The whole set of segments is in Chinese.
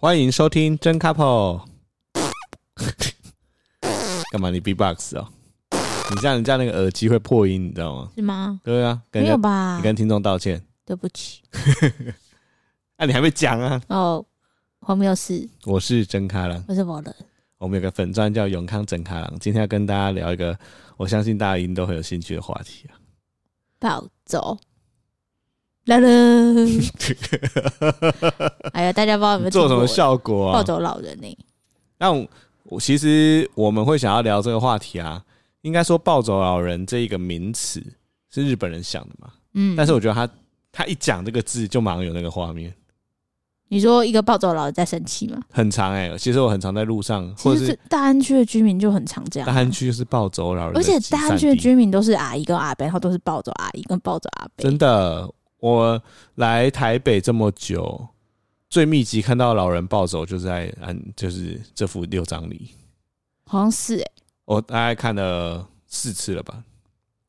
欢迎收听真 couple。干嘛？你 B-box 哦？你这样，人家那个耳机会破音，你知道吗？是吗？对啊，没有吧？你跟听众道歉，对不起。啊，你还没讲啊？哦，我没有事。我是真卡郎，我是我的。我们有个粉钻叫永康真卡郎，今天要跟大家聊一个，我相信大家一定都很有兴趣的话题啊。暴走。来了，哎呀，大家不知道有没有做什么效果啊？暴走老人呢、欸？那我其实我们会想要聊这个话题啊，应该说暴走老人这一个名词是日本人想的嘛？嗯，但是我觉得他他一讲这个字就马上有那个画面。你说一个暴走老人在生气吗？很常哎、欸，其实我很常在路上，或者是大安区的居民就很常这样。大安区就是暴走老人，而且大安区的居民都是阿姨跟阿伯，然后都是暴走阿姨跟暴走阿伯，真的。我来台北这么久，最密集看到老人暴走，就是在安，就是这幅六张里，好像是哎、欸，我大概看了四次了吧，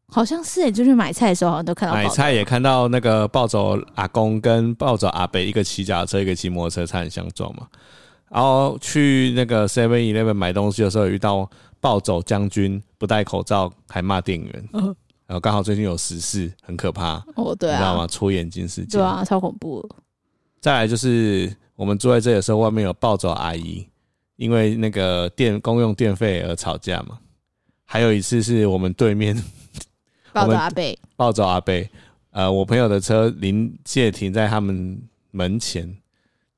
好像是哎、欸，就是买菜的时候好像都看到，买菜也看到那个暴走阿公跟暴走阿伯，一个骑脚踏车，一个骑摩托车，差点相撞嘛。然后去那个 Seven Eleven 买东西的时候，遇到暴走将军不戴口罩还骂店员。呃 然后刚好最近有时事，很可怕哦，对啊，你知道吗？戳眼睛事件，对啊，超恐怖。再来就是我们坐在这里的时候，外面有暴走阿姨，因为那个电公用电费而吵架嘛。还有一次是我们对面暴走阿贝，暴走阿贝，呃，我朋友的车临界停在他们门前，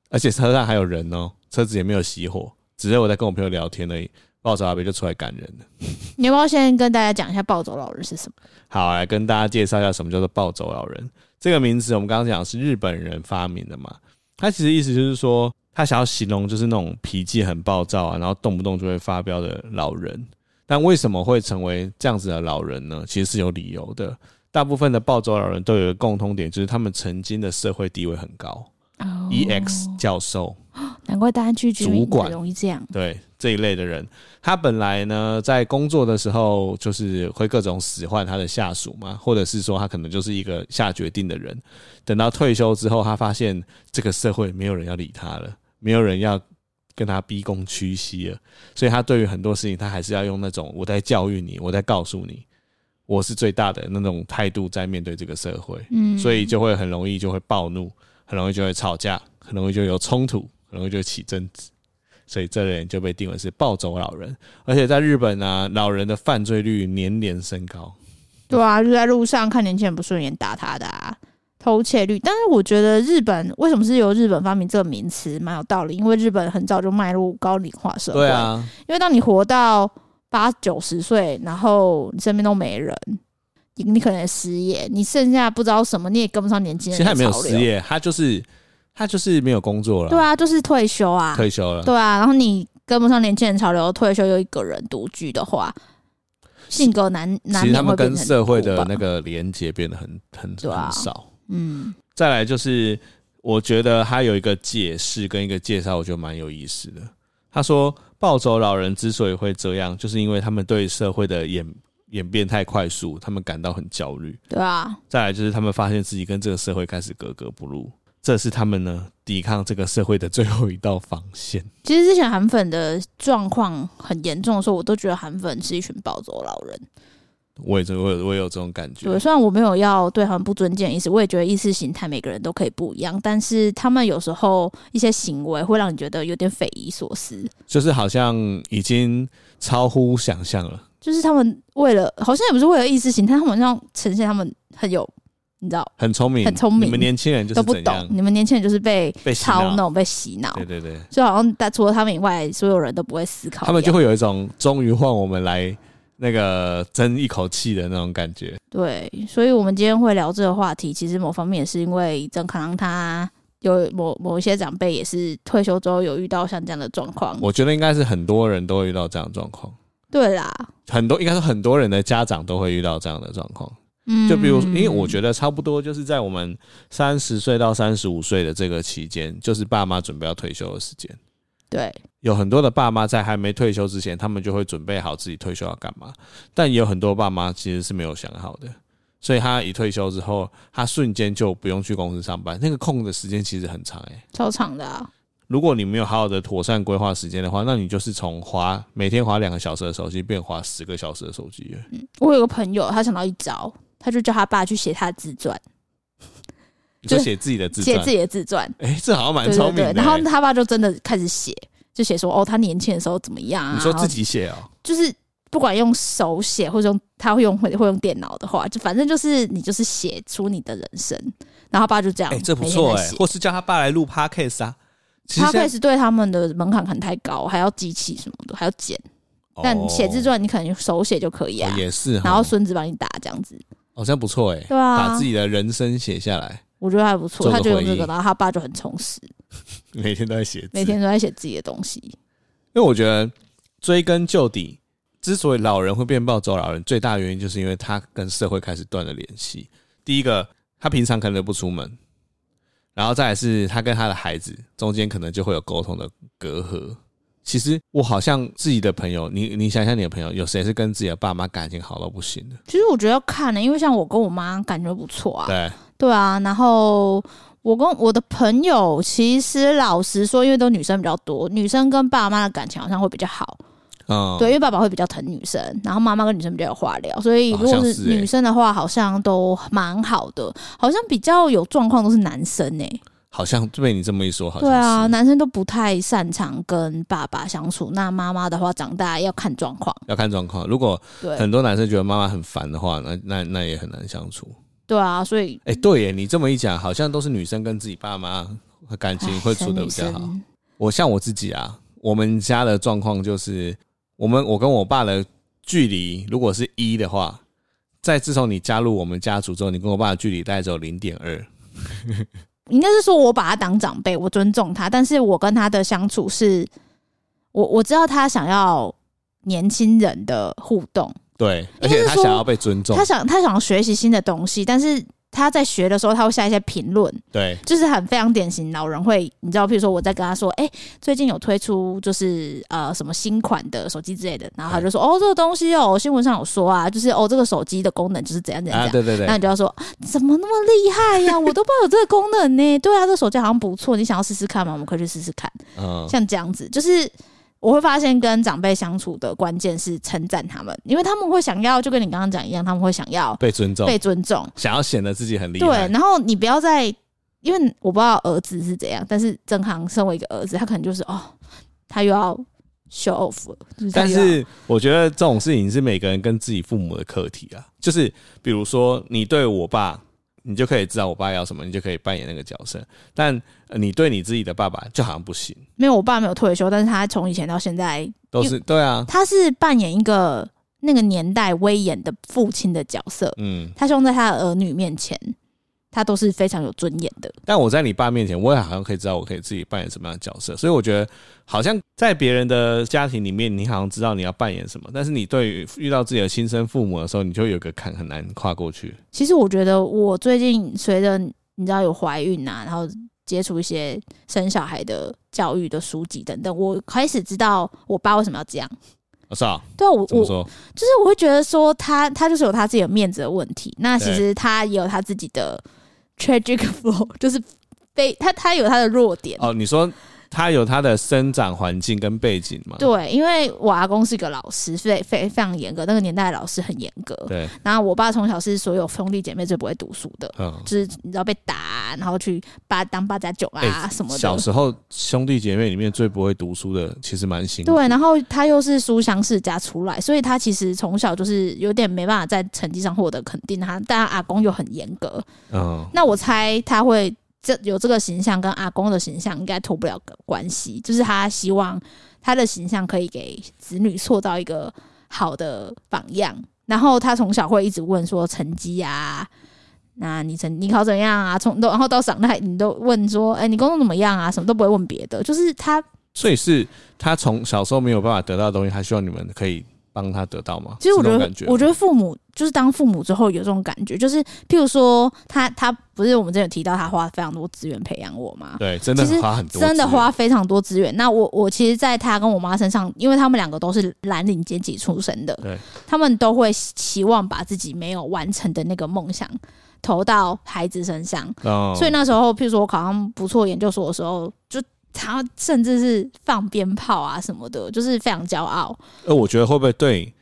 而且车上还有人哦，车子也没有熄火，只是我在跟我朋友聊天而已。暴走阿伯就出来赶人了。你要不要先跟大家讲一下暴走老人是什么？好，来跟大家介绍一下什么叫做暴走老人。这个名字我们刚刚讲是日本人发明的嘛？他其实意思就是说，他想要形容就是那种脾气很暴躁啊，然后动不动就会发飙的老人。但为什么会成为这样子的老人呢？其实是有理由的。大部分的暴走老人都有一个共通点，就是他们曾经的社会地位很高。哦，EX 教授，难怪大家去主管容易这样。对。这一类的人，他本来呢在工作的时候就是会各种使唤他的下属嘛，或者是说他可能就是一个下决定的人。等到退休之后，他发现这个社会没有人要理他了，没有人要跟他逼宫屈膝了，所以他对于很多事情，他还是要用那种我在教育你，我在告诉你，我是最大的那种态度在面对这个社会。嗯，所以就会很容易就会暴怒，很容易就会吵架，很容易就有冲突，很容易就起争执。所以这类人就被定为是暴走老人，而且在日本呢、啊，老人的犯罪率年年升高。对啊，就在路上看年轻人不顺眼打他的啊，偷窃率。但是我觉得日本为什么是由日本发明这个名词，蛮有道理，因为日本很早就迈入高龄化社会。对啊，因为当你活到八九十岁，然后你身边都没人，你你可能失业，你剩下不知道什么，你也跟不上年轻人。其实他没有失业，他就是。他就是没有工作了，对啊，就是退休啊，退休了，对啊。然后你跟不上年轻人潮流，退休又一个人独居的话，性格难难。其实他们跟社会的那个连接变得很很很少。嗯，再来就是，我觉得他有一个解释跟一个介绍，我觉得蛮有意思的。他说，暴走老人之所以会这样，就是因为他们对社会的演 演变太快速，他们感到很焦虑。对啊。再来就是他们发现自己跟这个社会开始格格不入。这是他们呢抵抗这个社会的最后一道防线。其实之前韩粉的状况很严重的时候，我都觉得韩粉是一群暴走老人。我也我有我也有这种感觉。对，虽然我没有要对他们不尊敬的意思，我也觉得意识形态每个人都可以不一样，但是他们有时候一些行为会让你觉得有点匪夷所思，就是好像已经超乎想象了。就是他们为了，好像也不是为了意识形态，他们好像呈现他们很有。你知道，很聪明，很聪明。你们年轻人就是都不懂，你们年轻人就是被被操弄、被洗脑。对对对，就好像除了他们以外，所有人都不会思考。他们就会有一种终于换我们来那个争一口气的那种感觉。对，所以我们今天会聊这个话题，其实某方面也是因为曾可能他有某某一些长辈也是退休之后有遇到像这样的状况。我觉得应该是很多人都会遇到这样的状况。对啦，很多应该是很多人的家长都会遇到这样的状况。嗯，就比如，因为我觉得差不多就是在我们三十岁到三十五岁的这个期间，就是爸妈准备要退休的时间。对，有很多的爸妈在还没退休之前，他们就会准备好自己退休要干嘛。但也有很多爸妈其实是没有想好的，所以他一退休之后，他瞬间就不用去公司上班，那个空的时间其实很长，哎，超长的啊。如果你没有好好的妥善规划时间的话，那你就是从滑每天滑两个小时的手机，变滑十个小时的手机。嗯，我有个朋友，他想到一招，他就叫他爸去写他的自传，就写自己的自传，写自己的自传。哎、欸，这好像蛮聪明的、欸。然后他爸就真的开始写，就写说哦，他年轻的时候怎么样啊？你说自己写啊？就是。不管用手写或者用他会用会会用电脑的话，就反正就是你就是写出你的人生，然后爸就这样，哎、欸，这不错哎、欸，或是叫他爸来录 podcast 啊，podcast 对他们的门槛可能太高，还要机器什么的，还要剪，哦、但写自传你可能用手写就可以啊，哦、也是，然后孙子帮你打这样子，好像不错哎、欸，对啊，把自己的人生写下来，我觉得还不错，他就用这个，然后他爸就很充实，每天都在写，每天都在写自己的东西，因为我觉得追根究底。之所以老人会变暴走老人，最大的原因就是因为他跟社会开始断了联系。第一个，他平常可能不出门，然后再来是他跟他的孩子中间可能就会有沟通的隔阂。其实我好像自己的朋友，你你想想你的朋友，有谁是跟自己的爸妈感情好到不行的？其实我觉得要看呢、欸，因为像我跟我妈感觉不错啊。对对啊，然后我跟我的朋友，其实老实说，因为都女生比较多，女生跟爸妈的感情好像会比较好。嗯，对，因为爸爸会比较疼女生，然后妈妈跟女生比较有话聊，所以如果是女生的话，好像都蛮好的。好像比较有状况都是男生诶、欸，好像被你这么一说，好像对啊，男生都不太擅长跟爸爸相处。那妈妈的话，长大要看状况，要看状况。如果很多男生觉得妈妈很烦的话，那那那也很难相处。对啊，所以哎、欸，对耶，你这么一讲，好像都是女生跟自己爸妈感情会处的比较好。我像我自己啊，我们家的状况就是。我们我跟我爸的距离，如果是一的话，在自从你加入我们家族之后，你跟我爸的距离大概只有零点二。应该是说我把他当长辈，我尊重他，但是我跟他的相处是，我我知道他想要年轻人的互动，对，而且他想要被尊重，他想他想要学习新的东西，但是。他在学的时候，他会下一些评论，对，就是很非常典型老人会，你知道，譬如说我在跟他说，哎、欸，最近有推出就是呃什么新款的手机之类的，然后他就说，哦，这个东西哦，新闻上有说啊，就是哦这个手机的功能就是怎样怎样，啊、对对对，那你就要说怎么那么厉害呀、啊，我都不知道有这个功能呢，对啊，这个手机好像不错，你想要试试看吗？我们可以去试试看，嗯，像这样子就是。我会发现跟长辈相处的关键是称赞他们，因为他们会想要，就跟你刚刚讲一样，他们会想要被尊重，被尊重，想要显得自己很厉害。对，然后你不要再，因为我不知道儿子是怎样，但是正航身为一个儿子，他可能就是哦，他又要 show off 了。就是、但是我觉得这种事情是每个人跟自己父母的课题啊，就是比如说你对我爸。你就可以知道我爸要什么，你就可以扮演那个角色。但你对你自己的爸爸就好像不行。没有，我爸没有退休，但是他从以前到现在都是对啊。他是扮演一个那个年代威严的父亲的角色。嗯，他希望在他的儿女面前。他都是非常有尊严的，但我在你爸面前，我也好像可以知道我可以自己扮演什么样的角色，所以我觉得好像在别人的家庭里面，你好像知道你要扮演什么，但是你对于遇到自己的亲生父母的时候，你就有个坎很难跨过去。其实我觉得我最近随着你知道有怀孕啊，然后接触一些生小孩的教育的书籍等等，我开始知道我爸为什么要这样。是啊，对啊，我我就是我会觉得说他他就是有他自己的面子的问题，那其实他也有他自己的。Tragic flow 就是被他，他有他的弱点哦。你说他有他的生长环境跟背景嘛？对，因为我阿公是一个老师，非非非常严格。那个年代的老师很严格。对。然后我爸从小是所有兄弟姐妹最不会读书的，嗯，就是你知道被打，然后去八当八加九啊什么的。小时候兄弟姐妹里面最不会读书的，其实蛮辛苦。对，然后他又是书香世家出来，所以他其实从小就是有点没办法在成绩上获得肯定。他但他阿公又很严格，嗯，那我猜他会。这有这个形象跟阿公的形象应该脱不了关系，就是他希望他的形象可以给子女塑造一个好的榜样。然后他从小会一直问说成绩啊，那你成你考怎样啊？从都然后到长大你都问说，哎，你工作怎么样啊？什么都不会问别的，就是他。所以是他从小时候没有办法得到的东西，他希望你们可以。帮他得到吗？其实我觉得，我觉得父母就是当父母之后有这种感觉，就是譬如说他他不是我们之前有提到他花非常多资源培养我吗？对，真的花很多，真的花非常多资源。那我我其实，在他跟我妈身上，因为他们两个都是蓝领阶级出身的，对，他们都会期望把自己没有完成的那个梦想投到孩子身上。哦，所以那时候，譬如说我考上不错研究所的时候，就。他甚至是放鞭炮啊什么的，就是非常骄傲。呃，我觉得会不会对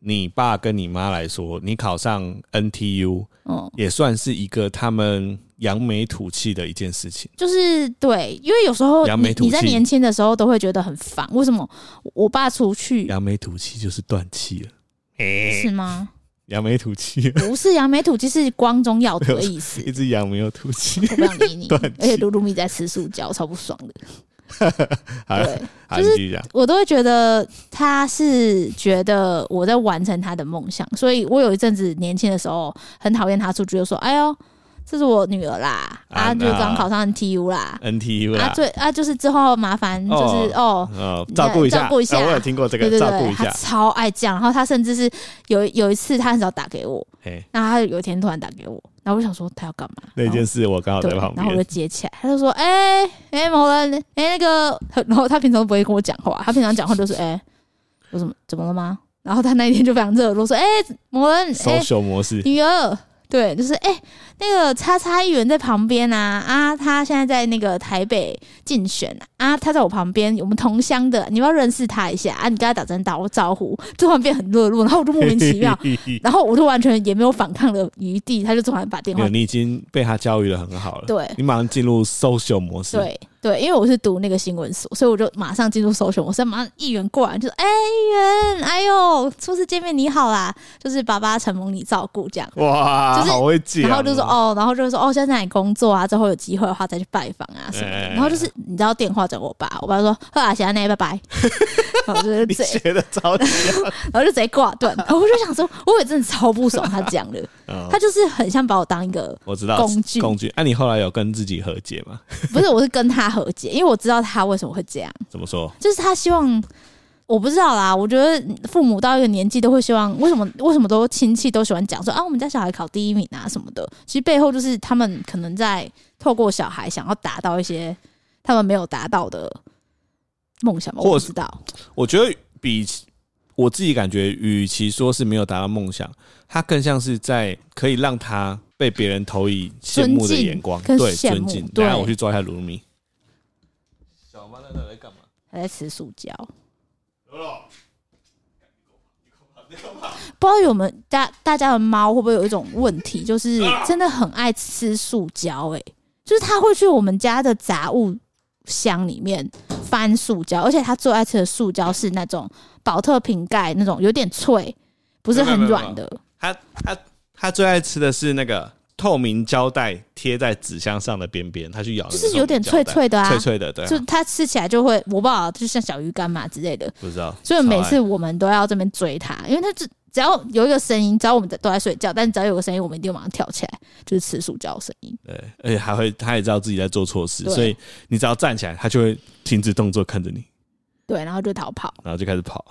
你爸跟你妈来说，你考上 NTU，嗯，也算是一个他们扬眉吐气的一件事情。就是对，因为有时候你你在年轻的时候都会觉得很烦，为什么我爸出去扬眉吐气就是断气了？是吗？扬眉吐气不是扬眉吐气，是光宗耀祖的意思。一直扬眉又吐气，我不想理你。而且露露咪在吃塑胶，超不爽的。对，就是我都会觉得他是觉得我在完成他的梦想，所以我有一阵子年轻的时候很讨厌他出去，就说：“哎呦。”这是我女儿啦，啊，就刚考上 NTU 啦，NTU 啦，啊，对啊，就是之后麻烦就是哦，哦，照顾一下，照顾一下，我有听过这个，照顾一下，超爱这样，然后他甚至是有有一次他很少打给我，然后他有一天突然打给我，然后我想说他要干嘛？那件事我刚好在旁边，然后我就接起来，他就说，哎哎某人，哎那个，然后他平常都不会跟我讲话，他平常讲话都是哎，我怎么怎么了吗？然后他那一天就非常热络，说，哎某人式，女儿。对，就是哎、欸，那个叉叉议员在旁边啊啊，他现在在那个台北竞选啊，他在我旁边，我们同乡的，你要认识他一下啊？你跟他打声打个招呼，突然变很热络，然后我就莫名其妙，然后我就完全也没有反抗的余地，他就突然把电话，你已经被他教育的很好了，对，你马上进入 social 模式，对。对，因为我是读那个新闻所，所以我就马上进入搜寻。我是马上议员过来就说：“哎，议员，哎呦，初次见面你好啦，就是爸爸承蒙你照顾这样。”哇，就是好会讲。然后就说：“哦，然后就说哦，现在在哪里工作啊？之后有机会的话再去拜访啊什么的。”然后就是你知道电话找我爸，我爸说：“好啊，谢谢你，拜拜。”然后就是你学的超级，然后就直接挂断。然后我就想说，我也真的超不爽他讲的，他就是很像把我当一个我知道工具工具。那你后来有跟自己和解吗？不是，我是跟他。和解，因为我知道他为什么会这样。怎么说？就是他希望，我不知道啦。我觉得父母到一个年纪都会希望，为什么？为什么都亲戚都喜欢讲说啊，我们家小孩考第一名啊什么的。其实背后就是他们可能在透过小孩想要达到一些他们没有达到的梦想吧。我不知道。我觉得比我自己感觉，与其说是没有达到梦想，他更像是在可以让他。被别人投以羡慕的眼光，对，尊敬。等下我去抓一下卢米。小曼在那在干嘛？还在吃塑胶。不知道有没有大大家的猫会不会有一种问题，就是真的很爱吃塑胶？哎，就是它会去我们家的杂物箱里面翻塑胶，而且它最爱吃的塑胶是那种宝特瓶盖那种有点脆，不是很软的。它它。它最爱吃的是那个透明胶带贴在纸箱上的边边，它去咬，就是有点脆脆的啊，脆脆的，对、啊，就它吃起来就会，我不知道，就像小鱼干嘛之类的，不知道。所以每次我们都要这边追它，因为它只只要有一个声音，只要我们在都在睡觉，但只要有个声音，我们一定马上跳起来，就是吃塑胶声音。对，而且还会，它也知道自己在做错事，所以你只要站起来，它就会停止动作看着你。对，然后就逃跑，然后就开始跑，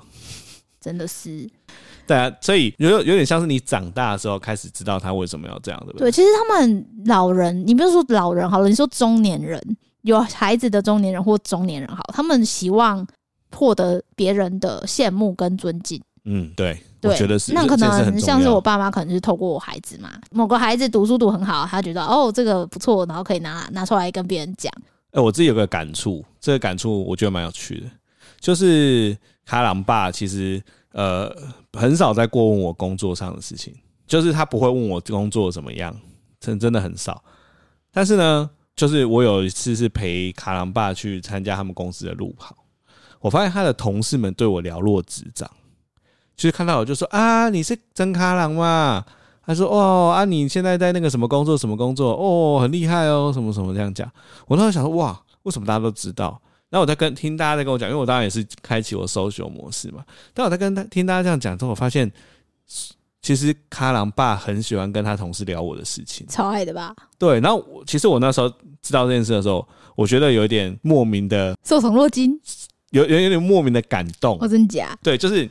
真的是。对啊，所以有有点像是你长大的时候开始知道他为什么要这样，对不对？对，其实他们老人，你不是说老人好了，你说中年人，有孩子的中年人或中年人好，他们希望获得别人的羡慕跟尊敬。嗯，对，对我觉得是。那可能像是我爸妈，可能是透过我孩子嘛，某个孩子读书读很好，他觉得哦这个不错，然后可以拿拿出来跟别人讲。哎、欸，我自己有个感触，这个感触我觉得蛮有趣的，就是卡朗爸其实。呃，很少在过问我工作上的事情，就是他不会问我工作怎么样，真真的很少。但是呢，就是我有一次是陪卡郎爸去参加他们公司的路跑，我发现他的同事们对我了若指掌，就是看到我就说啊，你是真卡郎吗？他说哦啊，你现在在那个什么工作什么工作哦，很厉害哦，什么什么这样讲。我当时想说哇，为什么大家都知道？那我在跟听大家在跟我讲，因为我当然也是开启我 social 模式嘛。但我在跟他听大家这样讲之后，我发现其实卡郎爸很喜欢跟他同事聊我的事情，超爱的吧？对。然后其实我那时候知道这件事的时候，我觉得有一点莫名的受宠若惊，有有有点莫名的感动。哦，真假？对，就是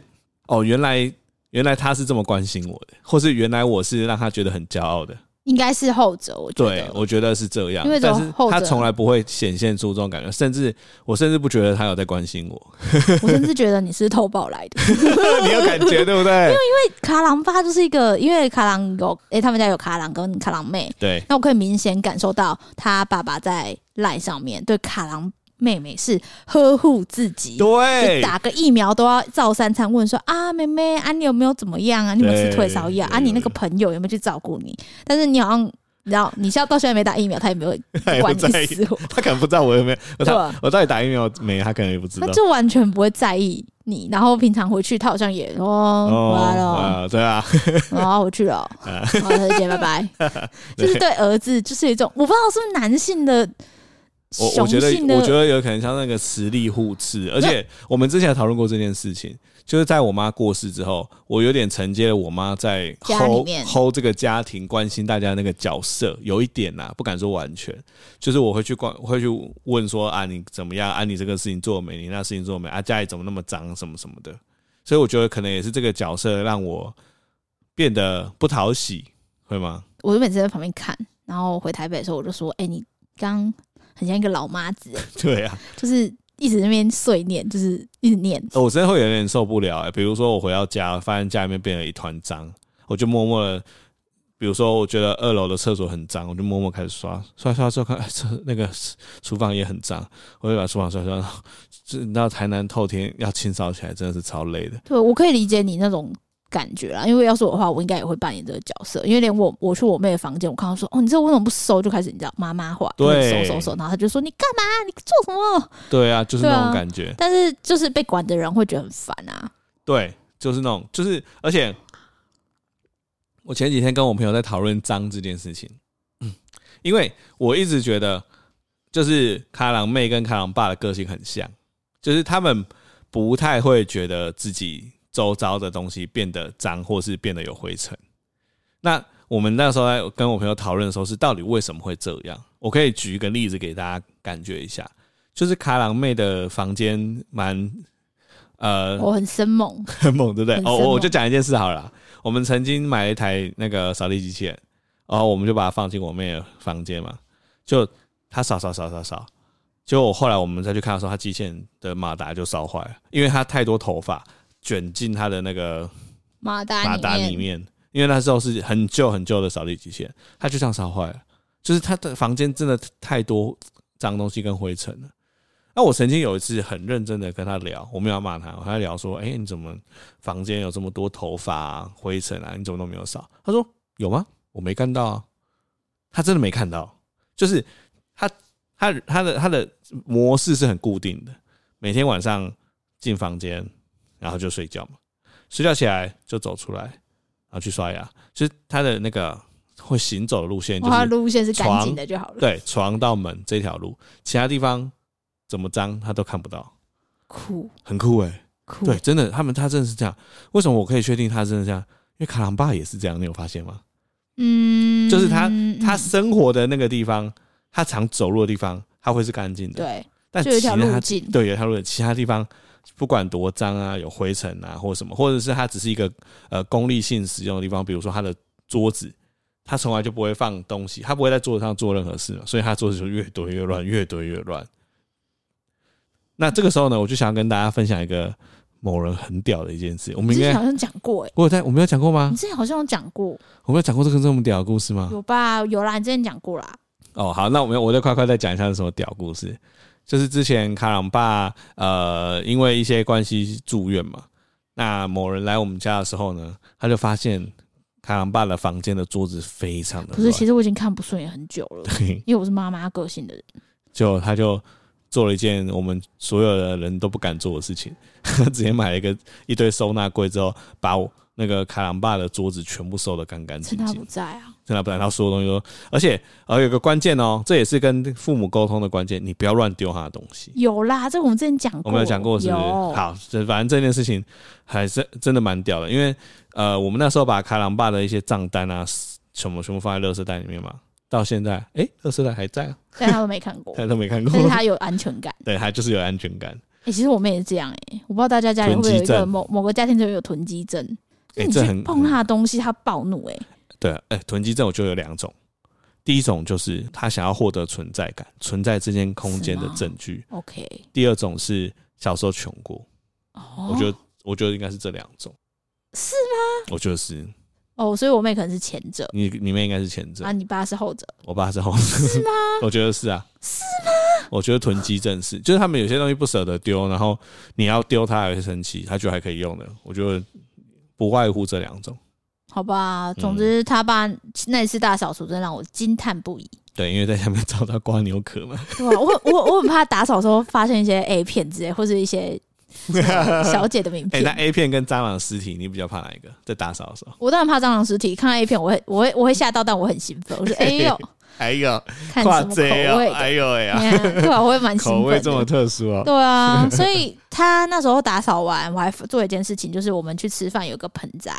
哦，原来原来他是这么关心我的，或是原来我是让他觉得很骄傲的。应该是后者，我觉得。对，我觉得是这样。因为但是他从来不会显现出这种感觉，甚至我甚至不觉得他有在关心我。我甚至觉得你是偷抱来的，你有感觉对不对？因 为因为卡郎爸就是一个，因为卡郎有哎、欸，他们家有卡郎跟卡郎妹。对。那我可以明显感受到他爸爸在赖上面对卡郎妹妹是呵护自己，对，打个疫苗都要照三餐问说啊，妹妹啊，你有没有怎么样啊？你有没有吃退烧药啊？你那个朋友有没有去照顾你？但是你好像。你知道，你现在到现在没打疫苗，他也没有 管你死我，他可能不知道我有没有，我到我到底打疫苗没，他可能也不知道，他就完全不会在意你。然后平常回去，他好像也哦，回来了，对啊，然后回去了，好，再见，拜拜。就是对儿子，就是一种我不知道是不是男性的，我我觉得我觉得有可能像那个实力互斥，而且我们之前讨论过这件事情。就是在我妈过世之后，我有点承接了我妈在 hold hold 这个家庭、关心大家那个角色，有一点呐，不敢说完全。就是我会去关，会去问说啊，你怎么样？啊，你这个事情做没？你那事情做没？啊，家里怎么那么脏？什么什么的。所以我觉得可能也是这个角色让我变得不讨喜，会吗？我就每次在旁边看，然后回台北的时候，我就说：“哎、欸，你刚很像一个老妈子。”对啊，就是。一直在那边碎念，就是一直念。我真的会有点受不了哎、欸。比如说我回到家，发现家里面变了一团脏，我就默默的，比如说我觉得二楼的厕所很脏，我就默默开始刷刷刷之后看，哎，厕那个厨房也很脏，我就把厨房刷刷。这你知道台南透天要清扫起来真的是超累的。对，我可以理解你那种。感觉啦，因为要是我的话，我应该也会扮演这个角色。因为连我我去我妹的房间，我看到说，哦，你这为什么不收？就开始你知道妈妈话，对，收收收，然后他就说你干嘛？你做什么？对啊，就是那种感觉。但是就是被管的人会觉得很烦啊。对，就是那种，就是而且我前几天跟我朋友在讨论脏这件事情，嗯，因为我一直觉得，就是卡郎妹跟卡郎爸的个性很像，就是他们不太会觉得自己。周遭的东西变得脏，或是变得有灰尘。那我们那时候在跟我朋友讨论的时候，是到底为什么会这样？我可以举一个例子给大家感觉一下，就是卡郎妹的房间蛮呃，我很生猛，很猛，对不对？哦，我就讲一件事好了。我们曾经买了一台那个扫地机器人，然后我们就把它放进我妹的房间嘛，就它扫扫扫扫扫，结果后来我们再去看的时候，它机器人的马达就烧坏了，因为它太多头发。卷进他的那个马达马达里面，因为那时候是很旧很旧的扫地机器人，它就这样烧坏了。就是他的房间真的太多脏东西跟灰尘了。那我曾经有一次很认真的跟他聊，我没有骂他，我跟他聊说：“哎，你怎么房间有这么多头发啊、灰尘啊？你怎么都没有扫？”他说：“有吗？我没看到啊。”他真的没看到，就是他他他的他的模式是很固定的，每天晚上进房间。然后就睡觉嘛，睡觉起来就走出来，然后去刷牙。其实他的那个会行走的路线，就是路线是干净的就好了。对，床到门这条路，其他地方怎么脏他都看不到。酷，很酷哎、欸，酷。对，真的，他们他真的是这样。为什么我可以确定他真的这样？因为卡郎爸也是这样，你有发现吗？嗯，就是他他生活的那个地方，他常走路的地方，他会是干净的。对，但其他对有一条路，其他地方。不管多脏啊，有灰尘啊，或什么，或者是它只是一个呃功利性使用的地方，比如说他的桌子，他从来就不会放东西，他不会在桌子上做任何事嘛，所以他桌子就越堆越乱，越堆越乱。那这个时候呢，我就想要跟大家分享一个某人很屌的一件事。我们应该好像讲过，哎，我有在我没有讲过吗？你之前好像有讲过，我没有讲过这个这么屌的故事吗？有吧，有啦，你之前讲过啦。哦，好，那我们我再快快再讲一下是什么屌故事。就是之前卡朗爸呃，因为一些关系住院嘛，那某人来我们家的时候呢，他就发现卡朗爸的房间的桌子非常的……不是，其实我已经看不顺眼很久了，对，因为我是妈妈个性的人，就他就做了一件我们所有的人都不敢做的事情，他 直接买了一个一堆收纳柜之后，把我那个卡朗爸的桌子全部收的干干净净。趁他不在啊。真的不然，他所有东西都，而且呃有个关键哦，这也是跟父母沟通的关键，你不要乱丢他的东西。有啦，这个我们之前讲过，我们有讲过是不是？好，反正这件事情还是真的蛮屌的，因为呃我们那时候把卡郎爸的一些账单啊什么全部放在垃圾袋里面嘛，到现在哎，垃圾袋还在啊，但他都没看过，他都没看过，但是他有安全感，对，他就是有安全感。哎、欸，其实我们也是这样哎、欸，我不知道大家家里会不会有一个某某个家庭就有囤积症，哎，这很碰他的东西他暴怒哎、欸。对，哎、欸，囤积症我就有两种，第一种就是他想要获得存在感，存在这间空间的证据。OK。第二种是小时候穷过，哦，我觉得，我觉得应该是这两种，是吗？我觉得是。哦，所以我妹可能是前者，你你妹应该是前者啊，你爸是后者，我爸是后者，是吗？我觉得是啊，是吗？我觉得囤积症是，就是他们有些东西不舍得丢，然后你要丢他还会生气，他觉得还可以用的。我觉得不外乎这两种。好吧，总之他爸那次大扫除真让我惊叹不已。对，因为在下面找到瓜牛壳嘛。对啊，我我我很怕打扫的时候发现一些 A 片之类，或者一些 小姐的名片。哎、欸，那 A 片跟蟑螂尸体，你比较怕哪一个？在打扫的时候，我当然怕蟑螂尸体。看到 A 片，我会我会我会吓到，但我很兴奋。我说：“ 哎呦，哎呦，看什么口味？哎呦哎呀，对啊，我会蛮兴奋。口味这么特殊啊？对啊，所以他那时候打扫完，我还做一件事情，就是我们去吃饭有个盆栽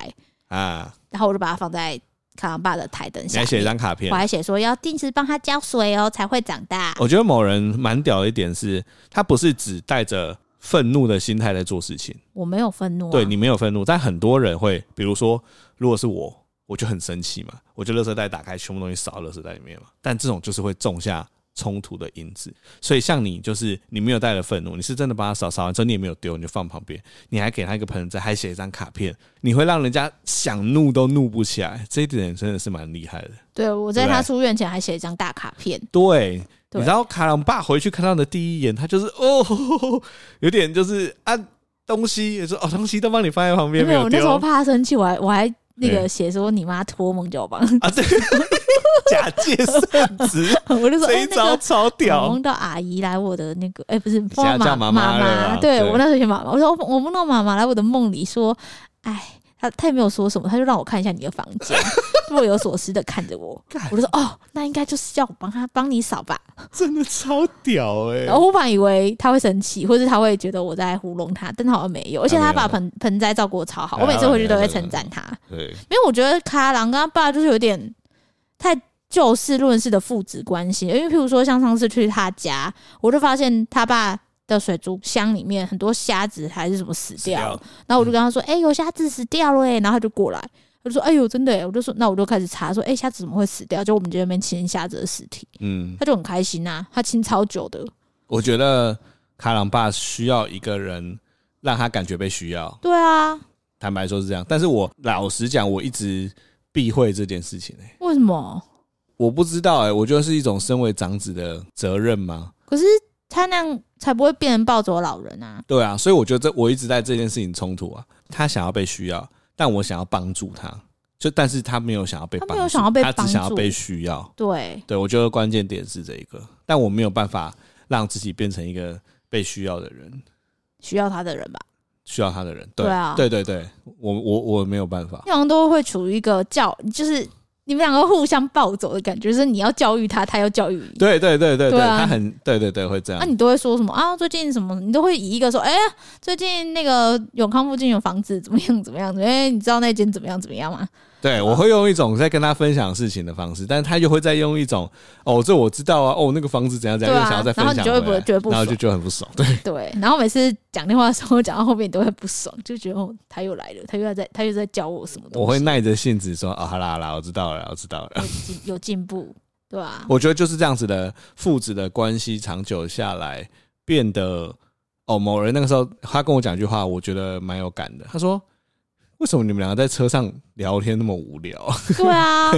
啊，然后我就把它放在。卡郎爸的台灯下，你还写一张卡片，我还写说要定时帮他浇水哦，才会长大。我觉得某人蛮屌的一点是，他不是只带着愤怒的心态在做事情。我没有愤怒、啊，对你没有愤怒，但很多人会，比如说，如果是我，我就很生气嘛，我就垃圾袋打开，全部东西扫到垃圾袋里面嘛。但这种就是会种下。冲突的因子，所以像你就是你没有带着愤怒，你是真的把它扫扫完之后，你也没有丢，你就放旁边，你还给他一个盆栽，还写一张卡片，你会让人家想怒都怒不起来，这一点真的是蛮厉害的。对，我在他出院前还写一张大卡片。对，对，你知道卡朗爸回去看到的第一眼，他就是哦 有点就是啊东西，也说哦东西都帮你放在旁边，没有，我那时候怕他生气，我还我还那个写说你妈托梦叫我帮啊对。假借圣旨，我就说这一招超屌。梦、到阿姨来我的那个，哎、欸，不是，叫妈妈，对，对我那时候写妈妈。我说我梦到妈妈来我的梦里说，哎，他他也没有说什么，他就让我看一下你的房间，若有所思的看着我。我就说哦，那应该就是叫我帮他帮你扫吧。真的超屌哎、欸！然后我本来以为他会生气，或者他会觉得我在糊弄他，但他好像没有，而且他把盆盆栽照顾得超好，我每次回去都会称赞他。对，因为我觉得卡郎跟他爸就是有点太。就事论事的父子关系，因为譬如说，像上次去他家，我就发现他爸的水族箱里面很多虾子还是什么死掉，然后我就跟他说：“哎、有虾子死掉了。”然后他就过来，他就说：“哎呦，真的。”我就说：“那我就开始查，说：哎、欸，虾子怎么会死掉？就我们这边清虾子的尸体。”嗯，他就很开心啊，他清超久的。我觉得卡朗爸需要一个人让他感觉被需要。对啊，坦白说是这样，但是我老实讲，我一直避讳这件事情、欸。为什么？我不知道哎、欸，我觉得是一种身为长子的责任吗？可是他那样才不会变成暴走老人啊！对啊，所以我觉得这我一直在这件事情冲突啊。他想要被需要，但我想要帮助他，就但是他没有想要被帮助，他没有想要被帮助，他只想要被需要。对对，我觉得关键点是这一个，但我没有办法让自己变成一个被需要的人，需要他的人吧？需要他的人，对，对啊，对对对，我我我没有办法，通常都会处于一个叫，就是。你们两个互相暴走的感觉，就是你要教育他，他要教育你。对对对对对，啊、他很对对对会这样。那、啊、你都会说什么啊？最近什么？你都会以一个说，哎、欸，最近那个永康附近有房子怎么样？怎么样？哎、欸，你知道那间怎么样？怎么样吗？对，我会用一种在跟他分享事情的方式，但是他又会再用一种哦，这我知道啊，哦，那个房子怎样怎样，又想要再分享，然后你就会不觉得不爽，然后就觉得很不爽，对对。然后每次讲电话的时候，讲到后面你都会不爽，就觉得哦，他又来了，他又在，他又在教我什么东西。我会耐着性子说哦，好啦好啦，我知道了，我知道了，有进有进步，对吧、啊？我觉得就是这样子的父子的关系，长久下来变得哦，某人那个时候他跟我讲一句话，我觉得蛮有感的，他说。为什么你们两个在车上聊天那么无聊？对啊，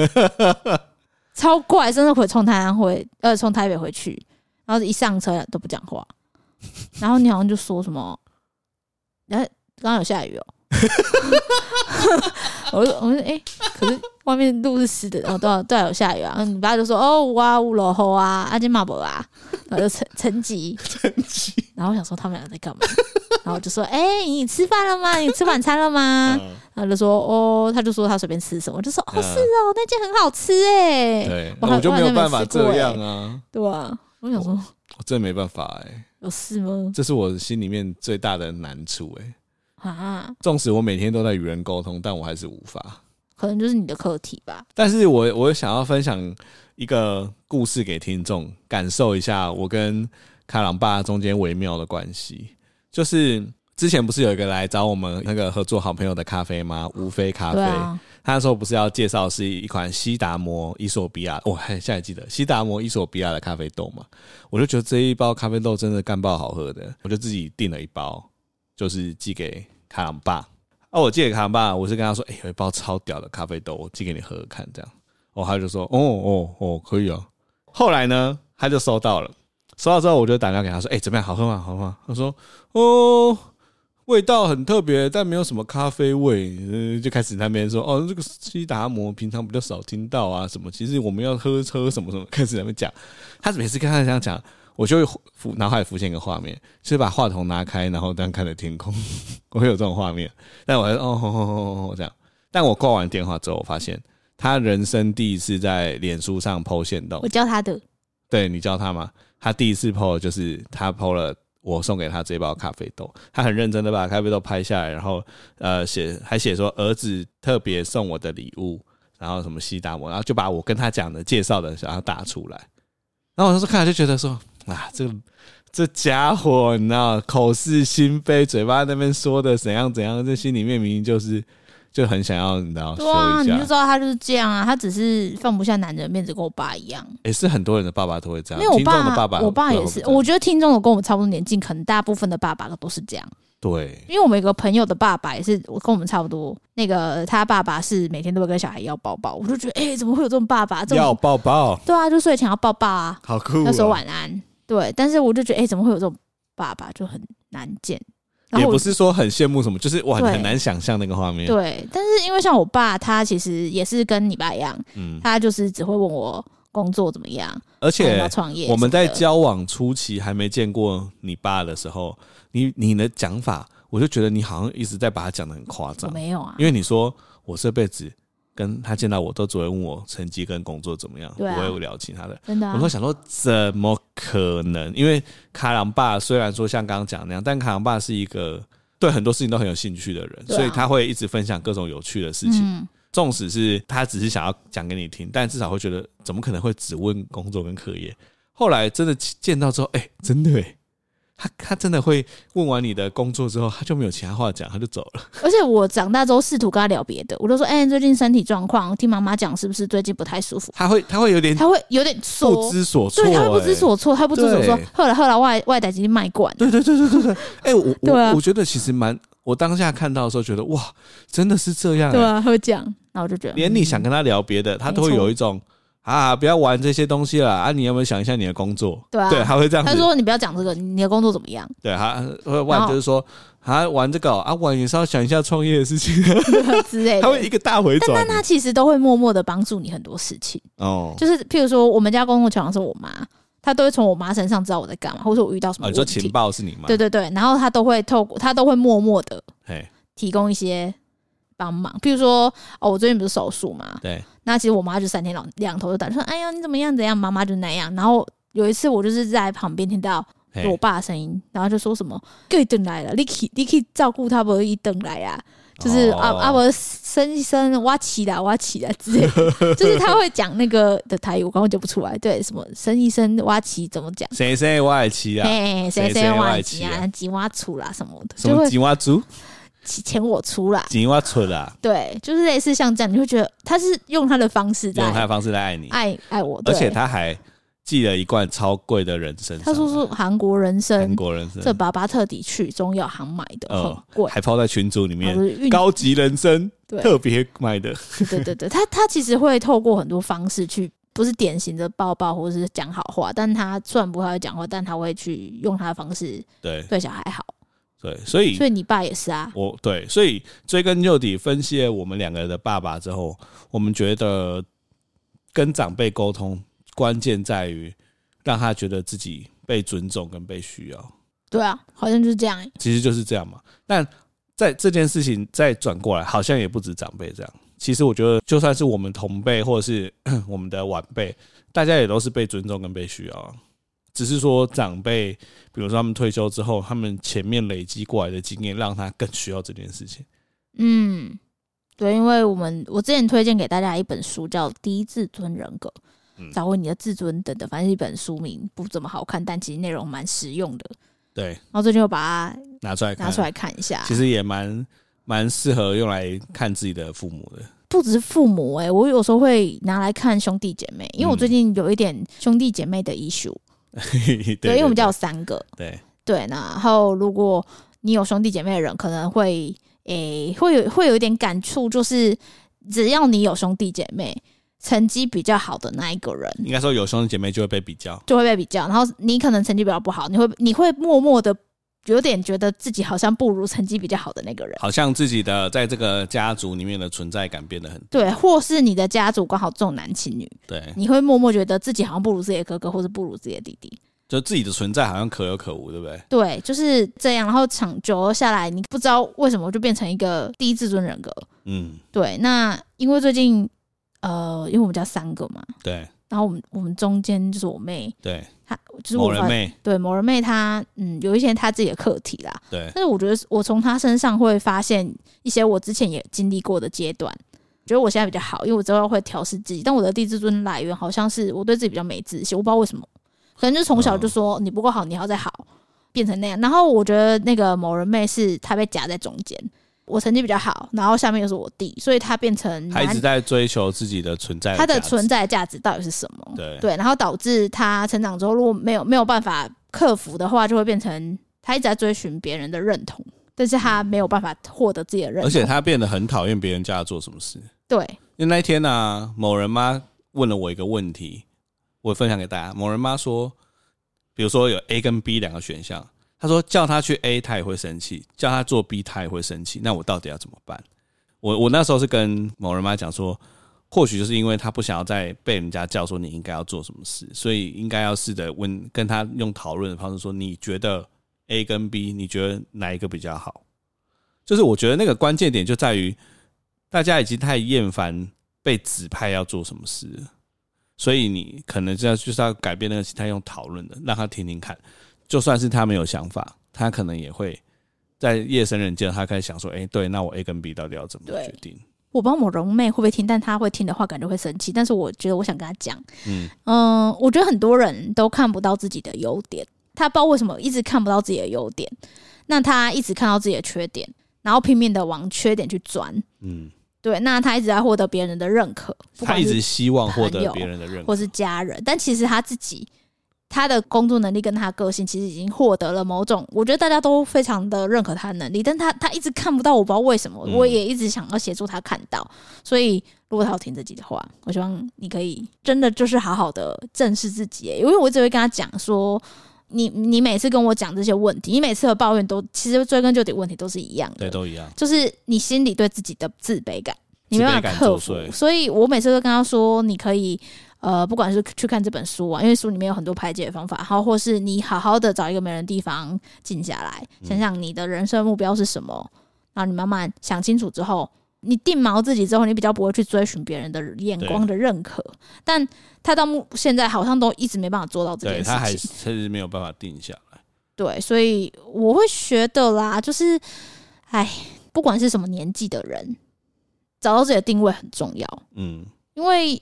超怪，真的会从台南回，呃，从台北回去，然后一上车都不讲话，然后你好像就说什么，哎，刚刚有下雨哦。我说，我说，哎、欸，可是外面路是湿的，然后都要都要有下雨啊。你爸就说，哦，哇，乌罗吼啊，阿金马伯啊，然后就沉沉寂，沉寂。然后我想说他们俩在干嘛？然后就说，哎、欸，你吃饭了吗？你吃晚餐了吗？然后就说，哦，他就说他随便吃什么，我就说，哦，是哦，那件很好吃哎、欸。对，我就没有办法这样啊。对啊，我想说，真没办法哎、欸。有事吗？这是我心里面最大的难处哎、欸。啊！纵使我每天都在与人沟通，但我还是无法。可能就是你的课题吧。但是我我想要分享一个故事给听众，感受一下我跟卡朗爸中间微妙的关系。就是之前不是有一个来找我们那个合作好朋友的咖啡吗？无非咖啡。啊、他那时候不是要介绍是一款西达摩伊索比亚，我、哦、还现在记得西达摩伊索比亚的咖啡豆嘛？我就觉得这一包咖啡豆真的干爆好喝的，我就自己订了一包，就是寄给。卡朗爸，哦，我寄给卡朗爸，我是跟他说，哎、欸，有一包超屌的咖啡豆，我寄给你喝喝看，这样。哦，他就说，哦哦哦，可以啊。后来呢，他就收到了，收到之后，我就打电话给他说：“哎、欸，怎么样？好喝吗？好喝吗？”他说：“哦，味道很特别，但没有什么咖啡味。”嗯，就开始那边说：“哦，这个西达摩平常比较少听到啊，什么？其实我们要喝喝什么什么。”开始在那边讲。他每次跟他这样讲，我就会浮脑海浮现一个画面，就是把话筒拿开，然后这样看着天空。我会有这种画面，但我还是哦吼吼吼吼这样。但我挂完电话之后，我发现他人生第一次在脸书上 po 限动。我教他的。对，你教他吗？他第一次 po 就是他 po 了我送给他这包咖啡豆，他很认真的把咖啡豆拍下来，然后呃写还写说儿子特别送我的礼物，然后什么西达摩，然后就把我跟他讲的介绍的想要打出来，然后我当时看了就觉得说啊，这个这家伙你知道口是心非，嘴巴那边说的怎样怎样，这心里面明明就是。就很想要，你知道？对啊，你就知道他就是这样啊，他只是放不下男人的面子，跟我爸一样。也、欸、是很多人的爸爸都会这样。因为我爸，爸爸我爸也是。我觉得听众的跟我们差不多年纪，可能大部分的爸爸都是这样。对，因为我们有个朋友的爸爸也是，我跟我们差不多。那个他爸爸是每天都会跟小孩要抱抱，我就觉得，哎、欸，怎么会有这种爸爸？这种要抱抱？对啊，就睡前要抱抱啊，好酷、喔。要说晚安。对，但是我就觉得，哎、欸，怎么会有这种爸爸？就很难见。也不是说很羡慕什么，就是我很很难想象那个画面。对，但是因为像我爸，他其实也是跟你爸一样，嗯，他就是只会问我工作怎么样，而且创业。我们在交往初期还没见过你爸的时候，你你的讲法，我就觉得你好像一直在把他讲的很夸张。没有啊，因为你说我这辈子。跟他见到我都只会问我成绩跟工作怎么样，不会聊其他的。真的，我会想说怎么可能？因为卡郎爸虽然说像刚刚讲那样，但卡郎爸是一个对很多事情都很有兴趣的人，所以他会一直分享各种有趣的事情。纵使是他只是想要讲给你听，但至少会觉得怎么可能会只问工作跟课业？后来真的见到之后，哎，真的哎。他他真的会问完你的工作之后，他就没有其他话讲，他就走了。而且我长大之后试图跟他聊别的，我就说：“哎、欸，最近身体状况，听妈妈讲是不是最近不太舒服？”他会他会有点他会有点不知所措，对他不知所措，他不知所措。后来后来外外带已经卖惯。对对对对对对。哎、欸，我我我觉得其实蛮，我当下看到的时候觉得哇，真的是这样、欸。对啊，他会讲，那我就觉得连你想跟他聊别的，他都会有一种。啊！不要玩这些东西了啊！你有没有想一下你的工作？对啊，对，他会这样子。他说：“你不要讲这个，你的工作怎么样？”对，他会玩，就是说，啊，玩这个啊，玩也是要想一下创业的事情 之类的。他会一个大回转，但他其实都会默默的帮助你很多事情哦。就是譬如说，我们家公共桥梁是我妈，他都会从我妈身上知道我在干嘛，或者说我遇到什么问题。你说情报是你妈？对对对，然后他都会透过，他都会默默的提供一些帮忙。譬如说，哦，我最近不是手术嘛？对。那其实我妈就三天两两头就打，说：“哎呀，你怎么样？怎样？”妈妈就那样。然后有一次我就是在旁边听到我爸的声音，然后就说什么：“可以等来了，你可以你可以照顾他不？一等来啊，就是啊啊，我生一生挖起来挖起来之类的，就是他会讲那个的台语，我刚刚就不出来。对，什么生一生挖起怎么讲？谁谁挖起啊？谁谁挖起啊？几挖出啦什么的？什么几挖猪？”钱我出啦，钱我出啦，对，就是类似像这样，你会觉得他是用他的方式在，用他的方式来爱你，爱爱我，而且他还寄了一罐超贵的人参，他说是韩国人参，韩国人参，这爸爸特地去中药行买的，很贵，还抛在群组里面，高级人参，特别买的，对对对，他他其实会透过很多方式去，不是典型的抱抱或者是讲好话，但他虽然不会讲话，但他会去用他的方式对。对小孩好。对，所以所以你爸也是啊。我对，所以追根究底分析了我们两个人的爸爸之后，我们觉得跟长辈沟通关键在于让他觉得自己被尊重跟被需要。对啊，好像就是这样。其实就是这样嘛。但在这件事情再转过来，好像也不止长辈这样。其实我觉得，就算是我们同辈或者是 我们的晚辈，大家也都是被尊重跟被需要。只是说长辈，比如说他们退休之后，他们前面累积过来的经验，让他更需要这件事情。嗯，对，因为我们我之前推荐给大家一本书，叫《低自尊人格》，找回你的自尊等等，反正一本书名不怎么好看，但其实内容蛮实用的。对，然后最近又把它拿出来拿出来看一下，其实也蛮蛮适合用来看自己的父母的。不只是父母哎、欸，我有时候会拿来看兄弟姐妹，因为我最近有一点兄弟姐妹的 issue。对，因为我们家有三个，对对，然后如果你有兄弟姐妹的人，可能会诶会有会有一点感触，就是只要你有兄弟姐妹，成绩比较好的那一个人。应该说有兄弟姐妹就会被比较，就会被比较。然后你可能成绩比较不好，你会你会默默的有点觉得自己好像不如成绩比较好的那个人，好像自己的在这个家族里面的存在感变得很对，或是你的家族刚好重男轻女，对，你会默默觉得自己好像不如自己的哥哥，或是不如自己的弟弟。就自己的存在好像可有可无，对不对？对，就是这样。然后长久下来，你不知道为什么就变成一个低自尊人格。嗯，对。那因为最近，呃，因为我们家三个嘛，对。然后我们我们中间就是我妹，对，她就是我人妹，对，某人妹她，嗯，有一些她自己的课题啦，对。但是我觉得我从她身上会发现一些我之前也经历过的阶段，觉得我现在比较好，因为我之后会调试自己。但我的低自尊来源好像是我对自己比较没自信，我不知道为什么。可能就从小就说你不够好，你要再好，变成那样。然后我觉得那个某人妹是她被夹在中间，我成绩比较好，然后下面又是我弟，所以他变成他一直在追求自己的存在，他的存在价值到底是什么？对对，然后导致他成长之后如果没有没有办法克服的话，就会变成他一直在追寻别人的认同，但是他没有办法获得自己的认同，而且他变得很讨厌别人叫他做什么事。对，因为那一天呢、啊，某人妈问了我一个问题。我分享给大家，某人妈说，比如说有 A 跟 B 两个选项，他说叫他去 A，他也会生气；叫他做 B，他也会生气。那我到底要怎么办？我我那时候是跟某人妈讲说，或许就是因为他不想要再被人家叫说你应该要做什么事，所以应该要试着问跟他用讨论的方式说，你觉得 A 跟 B，你觉得哪一个比较好？就是我觉得那个关键点就在于大家已经太厌烦被指派要做什么事了。所以你可能就要就是要改变那个心态，用讨论的让他听听看，就算是他没有想法，他可能也会在夜深人静，他开始想说：“哎，对，那我 A 跟 B 到底要怎么决定？”我不知道某人妹会不会听，但她会听的话，感觉会生气。但是我觉得我想跟她讲，嗯嗯、呃，我觉得很多人都看不到自己的优点，他不知道为什么一直看不到自己的优点，那他一直看到自己的缺点，然后拼命的往缺点去钻，嗯。对，那他一直在获得别人的认可，他一直希望获得别人的认可，或是家人。但其实他自己，他的工作能力跟他个性，其实已经获得了某种，我觉得大家都非常的认可他的能力。但他他一直看不到，我不知道为什么，我也一直想要协助他看到。所以，如果他要听自己的话，我希望你可以真的就是好好的正视自己，因为我只会跟他讲说。你你每次跟我讲这些问题，你每次的抱怨都其实追根究底，问题都是一样的，对，都一样，就是你心里对自己的自卑感，你没办法克服。所以我每次都跟他说，你可以呃，不管是去看这本书啊，因为书里面有很多排解的方法，然后或是你好好的找一个没人的地方静下来，想想你的人生目标是什么，然后你慢慢想清楚之后。你定锚自己之后，你比较不会去追寻别人的眼光的认可，但他到目现在好像都一直没办法做到这件事情，他还是没有办法定下来。对，所以我会觉得啦，就是，哎，不管是什么年纪的人，找到自己的定位很重要。嗯，因为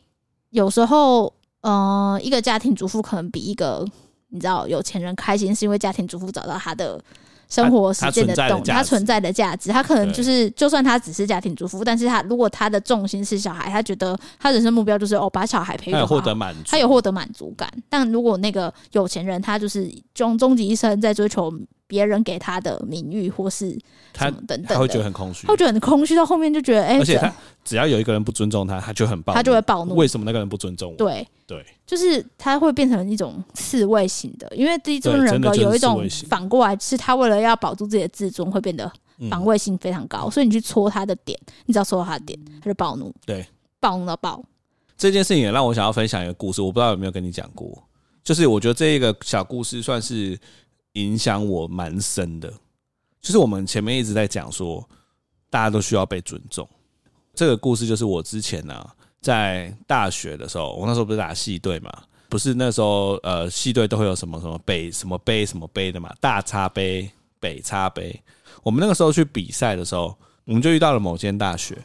有时候，呃，一个家庭主妇可能比一个你知道有钱人开心，是因为家庭主妇找到他的。生活实践的动，他存在的价值，他可能就是，就算他只是家庭主妇，但是他如果他的重心是小孩，他觉得他人生目标就是哦，把小孩培育好，获得满足，他有获得满足感。但如果那个有钱人，他就是终终极一生在追求。别人给他的名誉或是什么等等，他会觉得很空虚，他会觉得很空虚，到后面就觉得哎，而且他只要有一个人不尊重他，他就很暴，他就会暴怒。为什么那个人不尊重我？对对，就是他会变成一种刺猬型的，因为第一尊人格有一种反过来，是他为了要保住自己的自尊，会变得防卫性非常高。所以你去戳他的点，你只要戳到他的点，他就暴怒。对，暴怒到爆。这件事情也让我想要分享一个故事，我不知道有没有跟你讲过，就是我觉得这一个小故事算是影响我蛮深的。就是我们前面一直在讲说，大家都需要被尊重。这个故事就是我之前呢、啊，在大学的时候，我那时候不是打系队嘛，不是那时候呃系队都会有什么什么杯什么杯什么杯的嘛，大叉杯、北叉杯。我们那个时候去比赛的时候，我们就遇到了某间大学，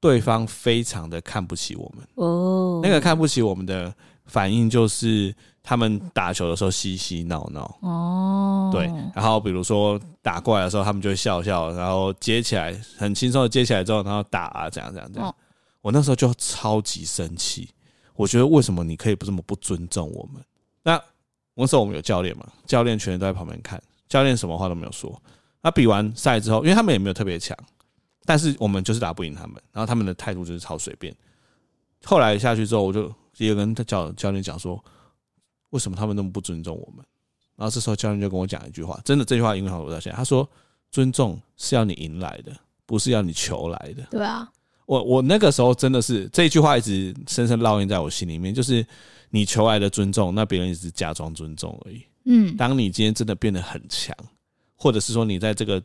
对方非常的看不起我们。哦，那个看不起我们的反应就是。他们打球的时候嬉嬉闹闹哦，对，然后比如说打过来的时候，他们就会笑笑，然后接起来很轻松的接起来之后，然后打啊，这样这样这样。我那时候就超级生气，我觉得为什么你可以不这么不尊重我们？那那时候我们有教练嘛，教练全都在旁边看，教练什么话都没有说。那比完赛之后，因为他们也没有特别强，但是我们就是打不赢他们，然后他们的态度就是超随便。后来下去之后，我就也跟他教教练讲说，为什么他们那么不尊重我们？然后这时候教练就跟我讲一句话，真的这句话影响我到现在。他说：“尊重是要你赢来的，不是要你求来的。”对啊，我我那个时候真的是这句话一直深深烙印在我心里面，就是你求来的尊重，那别人只是假装尊重而已。嗯，当你今天真的变得很强，或者是说你在这个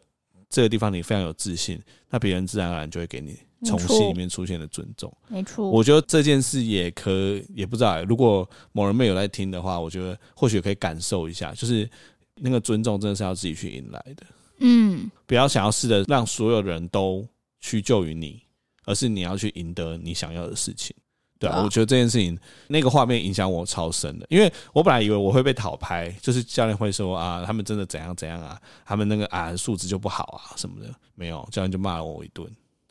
这个地方你非常有自信，那别人自然而然就会给你。从心里面出现的尊重，没错。我觉得这件事也可也不知道、欸，如果某人没有在听的话，我觉得或许可以感受一下，就是那个尊重真的是要自己去迎来的。嗯，不要想要试着让所有人都屈就于你，而是你要去赢得你想要的事情。对啊，我觉得这件事情那个画面影响我超深的，因为我本来以为我会被讨拍，就是教练会说啊，他们真的怎样怎样啊，他们那个啊素质就不好啊什么的，没有，教练就骂了我一顿。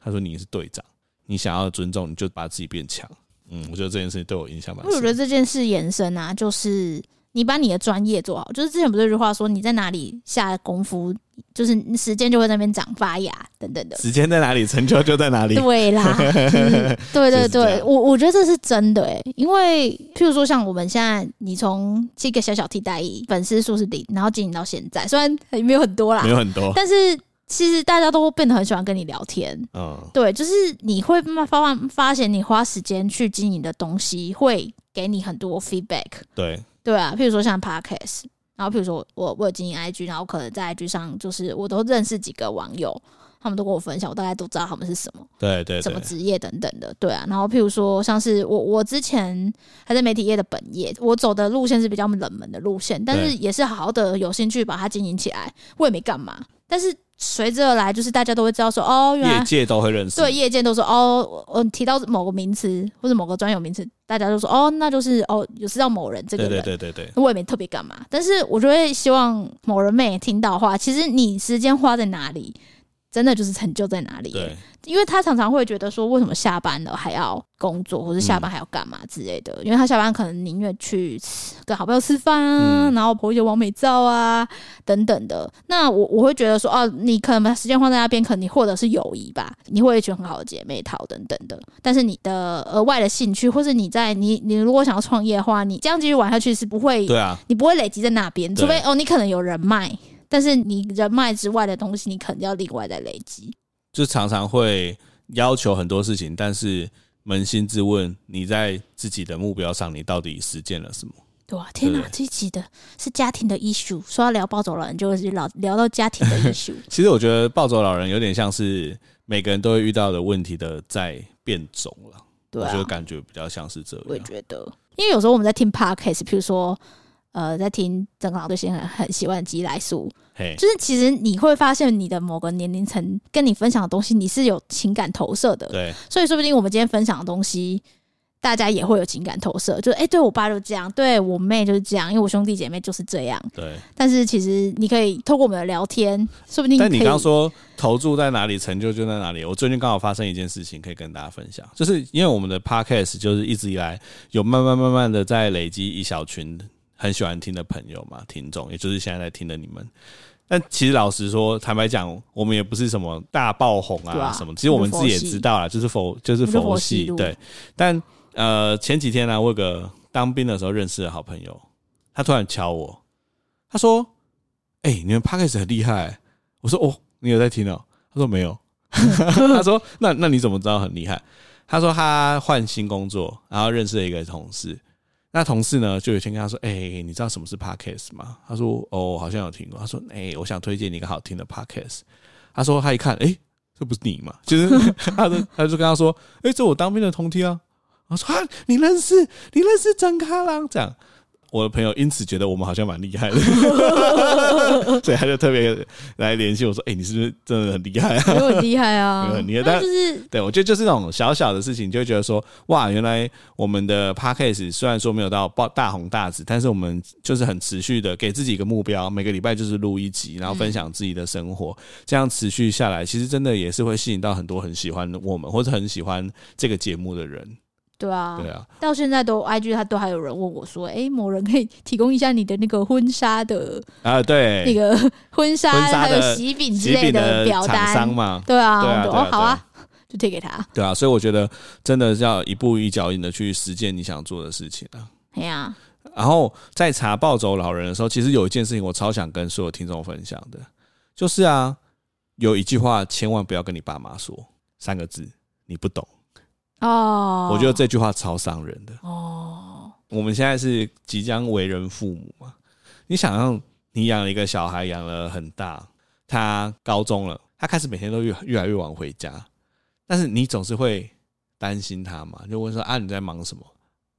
他说：“你是队长，你想要尊重，你就把自己变强。”嗯，我觉得这件事情对我影响蛮大。我觉得这件事延伸啊，就是你把你的专业做好。就是之前不是有句话说，你在哪里下功夫，就是时间就会在那边长发芽等等的。时间在哪里，成就就在哪里。对啦，就是、对对对，我我觉得这是真的诶、欸，因为譬如说像我们现在，你从这个小小替代役粉丝数是零，然后经营到现在，虽然也没有很多啦，没有很多，但是。其实大家都会变得很喜欢跟你聊天，嗯，对，就是你会慢慢发发现，你花时间去经营的东西会给你很多 feedback，对，对啊，譬如说像 podcast，然后譬如说我我有经营 IG，然后可能在 IG 上就是我都认识几个网友，他们都跟我分享，我大概都知道他们是什么，对对，什么职业等等的，对啊，然后譬如说像是我我之前还在媒体业的本业，我走的路线是比较冷门的路线，但是也是好好的有兴趣把它经营起来，我也没干嘛，但是。随之而来，就是大家都会知道说，哦，原来业界都会认识，对，业界都说，哦，我提到某个名词或者某个专有名词，大家都说，哦，那就是哦，有知道某人这个人，对对对对对，我也没特别干嘛，但是我就会希望某人妹听到的话，其实你时间花在哪里？真的就是成就在哪里？对，因为他常常会觉得说，为什么下班了还要工作，或者下班还要干嘛之类的？嗯、因为他下班可能宁愿去跟好朋友吃饭啊，嗯、然后拍一些完美照啊等等的。那我我会觉得说，哦、啊，你可能把时间花在那边，可能你获得是友谊吧，你会一群很好的姐妹淘等等的。但是你的额外的兴趣，或是你在你你如果想要创业的话，你这样继续玩下去是不会，对啊，你不会累积在那边，除非哦，你可能有人脉。但是你人脉之外的东西，你肯定要另外再累积。就常常会要求很多事情，但是扪心自问，你在自己的目标上，你到底实践了什么？对啊，天哪，这一集的是家庭的 issue，说要聊暴走老人，就是老聊到家庭的 issue。其实我觉得暴走老人有点像是每个人都会遇到的问题的在变种了。对啊，我觉得感觉比较像是这样。我也觉得，因为有时候我们在听 podcast，譬如说。呃，在听正好对象很很喜欢的鸡来素，Hey. 就是其实你会发现你的某个年龄层跟你分享的东西，你是有情感投射的，对，所以说不定我们今天分享的东西，大家也会有情感投射，就是哎、欸，对我爸就这样，对我妹就是这样，因为我兄弟姐妹就是这样，对。但是其实你可以透过我们的聊天，说不定。但你刚刚说投注在哪里，成就就在哪里。我最近刚好发生一件事情，可以跟大家分享，就是因为我们的 podcast 就是一直以来有慢慢慢慢的在累积一小群。很喜欢听的朋友嘛，听众，也就是现在在听的你们。但其实老实说，坦白讲，我们也不是什么大爆红啊什么。啊、其实我们自己也知道啦，就是佛就是佛系对。但呃前几天呢、啊，我有个当兵的时候认识的好朋友，他突然敲我，他说：“哎、欸，你们 Podcast 很厉害。”我说：“哦，你有在听哦？”他说：“没有。”他说：“那那你怎么知道很厉害？”他说：“他换新工作，然后认识了一个同事。”那同事呢，就有一天跟他说：“哎、欸，你知道什么是 podcast 吗？”他说：“哦，好像有听过。”他说：“哎、欸，我想推荐你一个好听的 podcast。”他说：“他一看，哎、欸，这不是你吗？就是 他就他就跟他说：‘哎、欸，这我当兵的同梯啊。’我说：‘啊，你认识？你认识张开朗？’这样。”我的朋友因此觉得我们好像蛮厉害的，所以他就特别来联系我说：“哎、欸，你是不是真的很厉害啊？”很厉害啊，很厉害。但是，对我觉得就是那种小小的事情，就会觉得说：“哇，原来我们的 podcast 虽然说没有到爆大红大紫，但是我们就是很持续的给自己一个目标，每个礼拜就是录一集，然后分享自己的生活，这样持续下来，其实真的也是会吸引到很多很喜欢我们或者很喜欢这个节目的人。”对啊，对啊，到现在都 IG 他都还有人问我说：“哎，某人可以提供一下你的那个婚纱的啊？对，那个婚纱还有喜饼之类的表单嘛？”对啊，哦，好啊，就贴给他。对啊，所以我觉得真的是要一步一脚印的去实践你想做的事情啊。对啊。然后在查暴走老人的时候，其实有一件事情我超想跟所有听众分享的，就是啊，有一句话千万不要跟你爸妈说，三个字，你不懂。哦。我觉得这句话超伤人的。哦。我们现在是即将为人父母嘛？你想象你养了一个小孩，养了很大，他高中了，他开始每天都越越来越晚回家，但是你总是会担心他嘛？就问说啊，你在忙什么？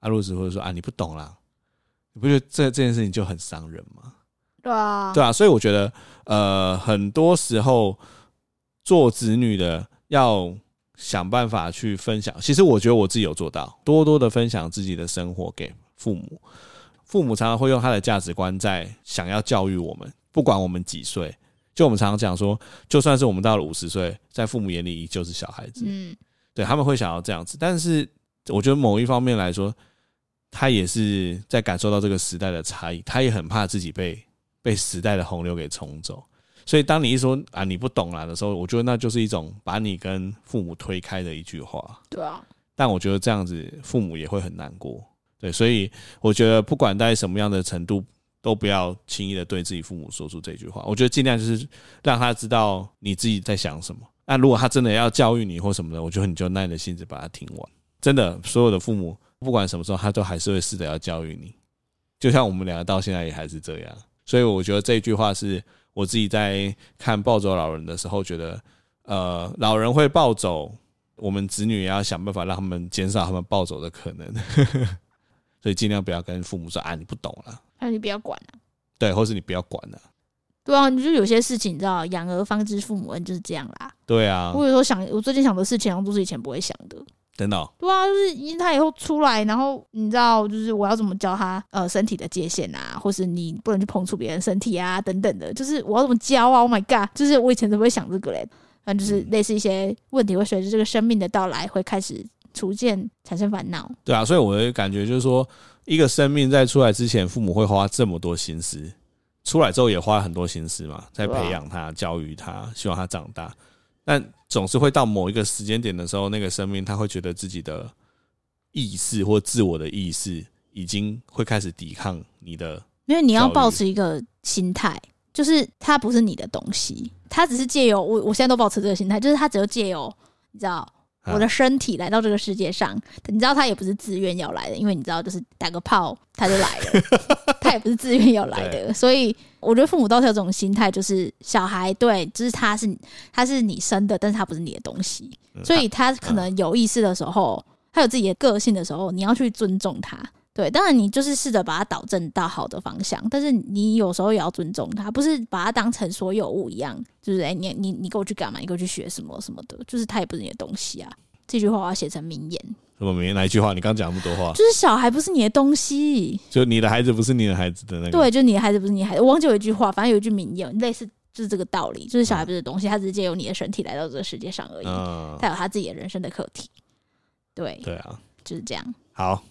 阿露子会说啊，你不懂啦。你不觉得这这件事情就很伤人吗？对啊，对啊，所以我觉得，呃，很多时候做子女的要想办法去分享。其实我觉得我自己有做到，多多的分享自己的生活给父母。父母常常会用他的价值观在想要教育我们，不管我们几岁。就我们常常讲说，就算是我们到了五十岁，在父母眼里依旧是小孩子。嗯，对，他们会想要这样子。但是我觉得某一方面来说，他也是在感受到这个时代的差异，他也很怕自己被被时代的洪流给冲走。所以当你一说啊你不懂啦的时候，我觉得那就是一种把你跟父母推开的一句话。对啊，但我觉得这样子父母也会很难过。对，所以我觉得不管在什么样的程度，都不要轻易的对自己父母说出这句话。我觉得尽量就是让他知道你自己在想什么。那如果他真的要教育你或什么的，我觉得你就耐着性子把它听完。真的，所有的父母。不管什么时候，他都还是会试着要教育你，就像我们两个到现在也还是这样。所以我觉得这句话是我自己在看暴走老人的时候觉得，呃，老人会暴走，我们子女也要想办法让他们减少他们暴走的可能。所以尽量不要跟父母说啊，你不懂了，那你不要管了，对，或是你不要管了。对啊，你就有些事情你知道，养儿方知父母恩就是这样啦。对啊，我有时候想，我最近想的事情，都是以前不会想的。真的、哦，对啊，就是因为他以后出来，然后你知道，就是我要怎么教他呃身体的界限啊，或是你不能去碰触别人身体啊，等等的，就是我要怎么教啊？Oh my god，就是我以前怎么会想这个嘞，反正就是类似一些问题会随着这个生命的到来会开始逐渐产生烦恼。对啊，所以我的感觉就是说，一个生命在出来之前，父母会花这么多心思，出来之后也花很多心思嘛，在培养他、教育他，希望他长大。但总是会到某一个时间点的时候，那个生命他会觉得自己的意识或自我的意识已经会开始抵抗你的，因为你要保持一个心态，就是它不是你的东西，它只是借由我，我现在都保持这个心态，就是它只有借由你知道。我的身体来到这个世界上，你知道他也不是自愿要来的，因为你知道，就是打个炮他就来了，他也不是自愿要来的，所以我觉得父母都是有这种心态，就是小孩对，就是他是他是你生的，但是他不是你的东西，所以他可能有意识的时候，他有自己的个性的时候，你要去尊重他。对，当然你就是试着把它导正到好的方向，但是你有时候也要尊重他，不是把它当成所有物一样，就是哎、欸，你你你给我去干嘛？你给我去学什么什么的，就是他也不是你的东西啊。这句话我要写成名言。什么名言？哪一句话？你刚讲那么多话，就是小孩不是你的东西，就你的孩子不是你的孩子的那个。对，就你的孩子不是你的孩子。我忘记有一句话，反正有一句名言，类似就是这个道理，就是小孩不是东西，他只是借由你的身体来到这个世界上而已，嗯、他有他自己的人生的课题。对，对啊，就是这样。好。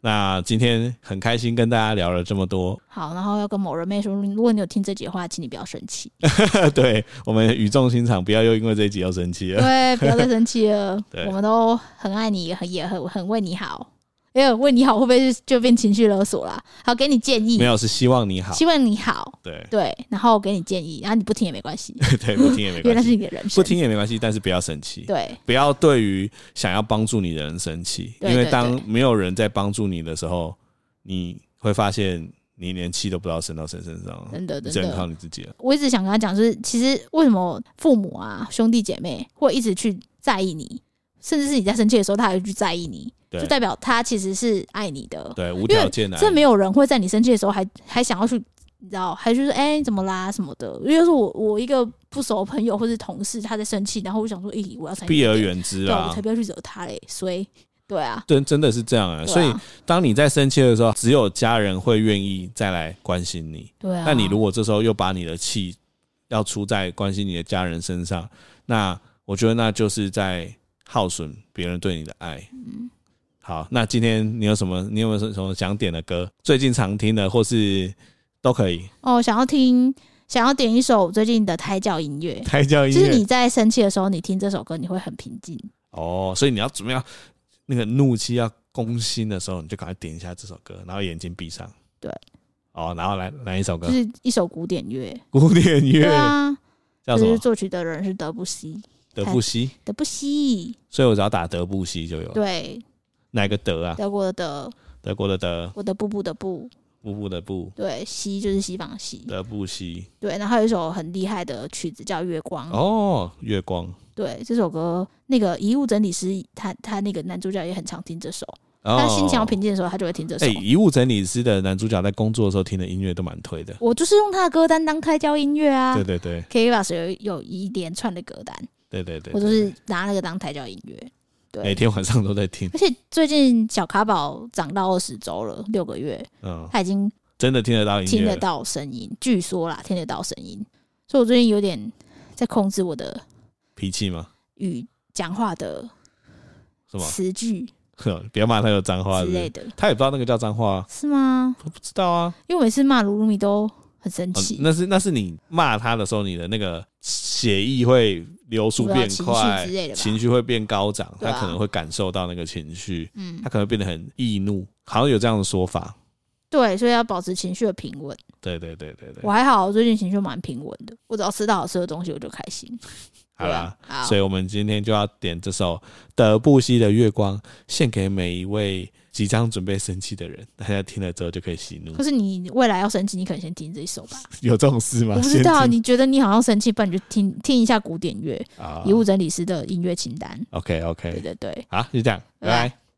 那今天很开心跟大家聊了这么多。好，然后要跟某人妹说，如果你有听这集的话，请你不要生气。对，我们语重心长，不要又因为这一集要生气了。对，不要再生气了。对，我们都很爱你，很也很很为你好。哎呦，为你好会不会就变情绪勒索啦？好，给你建议。没有，是希望你好，希望你好。对对，然后给你建议，然后你不听也没关系。对，不听也没关系，因为那是你的人生。不听也没关系，但是不要生气。对，不要对于想要帮助你的人生气，因为当没有人在帮助你的时候。你会发现，你连气都不知道生到谁身上，真的，真的，靠你自己了。我一直想跟他讲，就是其实为什么父母啊、兄弟姐妹会一直去在意你，甚至是你在生气的时候，他还会去在意你，就代表他其实是爱你的，对，无条件的。这没有人会在你生气的时候还还想要去，你知道，还就是哎、欸、怎么啦什么的。因为是我我一个不熟的朋友或是同事，他在生气，然后我想说，咦、欸，我要避而远之啊，我才不要去惹他嘞，所以。对啊，真真的是这样啊。所以当你在生气的时候，只有家人会愿意再来关心你。对啊，那你如果这时候又把你的气要出在关心你的家人身上，那我觉得那就是在耗损别人对你的爱。嗯，好，那今天你有什么？你有没有什么想点的歌？最近常听的，或是都可以。哦，想要听，想要点一首最近的胎教音乐。胎教音乐，就是你在生气的时候，你听这首歌，你会很平静。哦，所以你要怎么样？那个怒气要攻心的时候，你就赶快点一下这首歌，然后眼睛闭上。对。哦，然后来来一首歌，就是一首古典乐。古典乐。对啊。叫什么？作曲的人是德布西。德布西。德布西。所以我只要打德布西就有。对。哪个德啊？德国的德。德国的德。我的布布的布。布布的布。对，西就是西方的西。德布西。对，然后还有一首很厉害的曲子叫《月光》。哦，月光。对，这首歌，那个遗物整理师，他他那个男主角也很常听这首。他心情要平静的时候，他就会听这首。哎，遗物整理师的男主角在工作的时候听的音乐都蛮推的。我就是用他的歌单当胎教音乐啊。对对对，KKBOX 有有一连串的歌单。对对对，我就是拿那个当胎教音乐。对，每天晚上都在听。而且最近小卡宝长到二十周了，六个月，嗯，他已经真的听得到音乐，听得到声音。据说啦，听得到声音。所以我最近有点在控制我的脾气吗？与讲话的什么词句？不要骂他有脏话之类的，他也不知道那个叫脏话，是吗？我不知道啊，因为我每次骂噜噜米都很生气。那是那是你骂他的时候，你的那个血液会流速变快，情绪会变高涨，他可能会感受到那个情绪，嗯，他可能变得很易怒，好像有这样的说法。对，所以要保持情绪的平稳。对对对对对，我还好，我最近情绪蛮平稳的，我只要吃到好吃的东西，我就开心。好啦，所以我们今天就要点这首德布西的《月光》，献给每一位即将准备生气的人。大家听了之后就可以息怒。可是你未来要生气，你可能先听这一首吧？有这种事吗？我不知道。你觉得你好像生气，不然你就听听一下古典乐，遗物整理师的音乐清单。OK OK，对对对，好，就这样，拜拜。